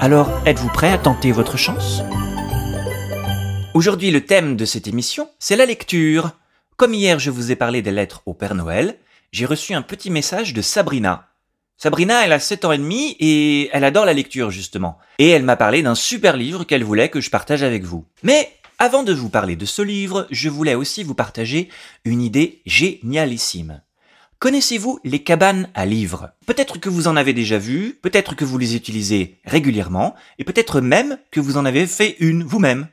Alors, êtes-vous prêt à tenter votre chance? Aujourd'hui, le thème de cette émission, c'est la lecture. Comme hier, je vous ai parlé des lettres au Père Noël, j'ai reçu un petit message de Sabrina. Sabrina, elle a 7 ans et demi et elle adore la lecture, justement. Et elle m'a parlé d'un super livre qu'elle voulait que je partage avec vous. Mais avant de vous parler de ce livre, je voulais aussi vous partager une idée génialissime. Connaissez-vous les cabanes à livres? Peut-être que vous en avez déjà vu, peut-être que vous les utilisez régulièrement, et peut-être même que vous en avez fait une vous-même.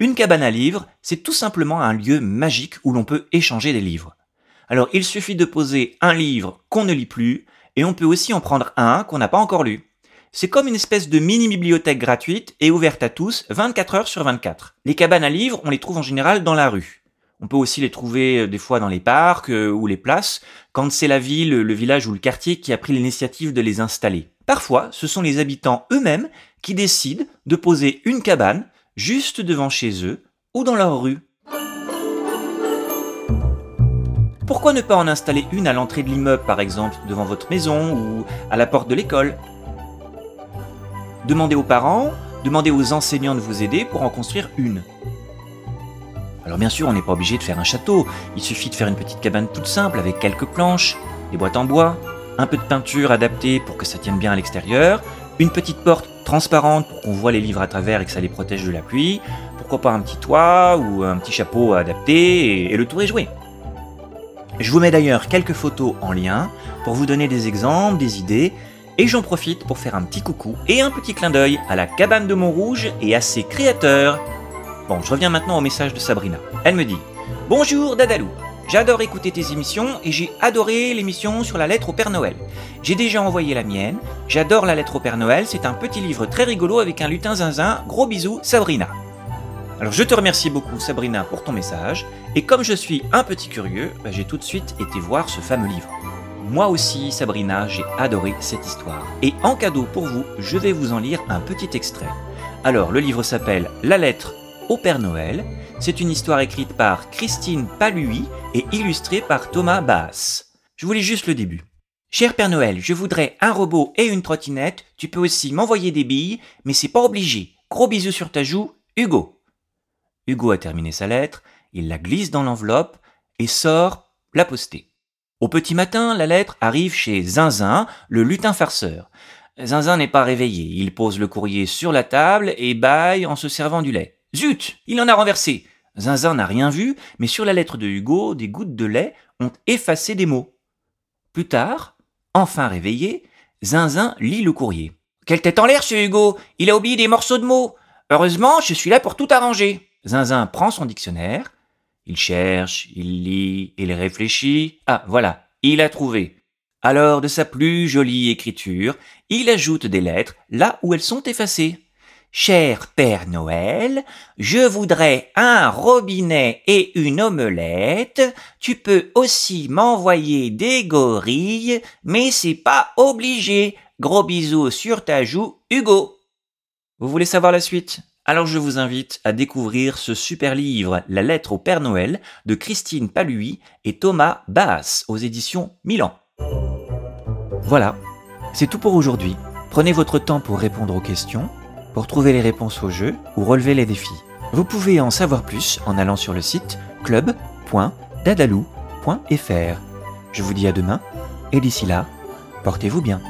Une cabane à livres, c'est tout simplement un lieu magique où l'on peut échanger des livres. Alors il suffit de poser un livre qu'on ne lit plus, et on peut aussi en prendre un qu'on n'a pas encore lu. C'est comme une espèce de mini-bibliothèque gratuite et ouverte à tous 24 heures sur 24. Les cabanes à livres, on les trouve en général dans la rue. On peut aussi les trouver euh, des fois dans les parcs euh, ou les places, quand c'est la ville, le village ou le quartier qui a pris l'initiative de les installer. Parfois, ce sont les habitants eux-mêmes qui décident de poser une cabane juste devant chez eux ou dans leur rue. Pourquoi ne pas en installer une à l'entrée de l'immeuble par exemple, devant votre maison ou à la porte de l'école? Demandez aux parents, demandez aux enseignants de vous aider pour en construire une. Alors bien sûr, on n'est pas obligé de faire un château, il suffit de faire une petite cabane toute simple avec quelques planches, des boîtes en bois, un peu de peinture adaptée pour que ça tienne bien à l'extérieur, une petite porte transparente pour qu'on voit les livres à travers et que ça les protège de la pluie, pourquoi pas un petit toit ou un petit chapeau adapté, et, le tour est joué. Je vous mets d'ailleurs quelques photos en lien pour vous donner des exemples, des idées, et j'en profite pour faire un petit coucou et un petit clin d'œil à la cabane de Montrouge et à ses créateurs. Bon, je reviens maintenant au message de Sabrina. Elle me dit Bonjour Dadalou, j'adore écouter tes émissions et j'ai adoré l'émission sur la lettre au Père Noël. J'ai déjà envoyé la mienne, j'adore la lettre au Père Noël, c'est un petit livre très rigolo avec un lutin zinzin. Gros bisous, Sabrina. Alors je te remercie beaucoup Sabrina pour ton message, et comme je suis un petit curieux, bah, j'ai tout de suite été voir ce fameux livre. Moi aussi, Sabrina, j'ai adoré cette histoire. Et en cadeau pour vous, je vais vous en lire un petit extrait. Alors, le livre s'appelle La lettre au Père Noël. C'est une histoire écrite par Christine Palui et illustrée par Thomas Bass. Je vous lis juste le début. Cher Père Noël, je voudrais un robot et une trottinette. Tu peux aussi m'envoyer des billes, mais c'est pas obligé. Gros bisous sur ta joue, Hugo. Hugo a terminé sa lettre, il la glisse dans l'enveloppe et sort la poster. Au petit matin, la lettre arrive chez Zinzin, le lutin farceur. Zinzin n'est pas réveillé, il pose le courrier sur la table et baille en se servant du lait. Zut Il en a renversé Zinzin n'a rien vu, mais sur la lettre de Hugo, des gouttes de lait ont effacé des mots. Plus tard, enfin réveillé, Zinzin lit le courrier. Quelle tête en l'air, ce Hugo Il a oublié des morceaux de mots Heureusement, je suis là pour tout arranger. Zinzin prend son dictionnaire, il cherche, il lit, il réfléchit. Ah, voilà, il a trouvé. Alors, de sa plus jolie écriture, il ajoute des lettres là où elles sont effacées. Cher Père Noël, je voudrais un robinet et une omelette. Tu peux aussi m'envoyer des gorilles, mais c'est pas obligé. Gros bisous sur ta joue, Hugo. Vous voulez savoir la suite? Alors je vous invite à découvrir ce super livre La lettre au Père Noël de Christine Palui et Thomas Baas aux éditions Milan. Voilà, c'est tout pour aujourd'hui. Prenez votre temps pour répondre aux questions pour trouver les réponses au jeu ou relever les défis. Vous pouvez en savoir plus en allant sur le site club.dadalou.fr. Je vous dis à demain et d'ici là, portez-vous bien.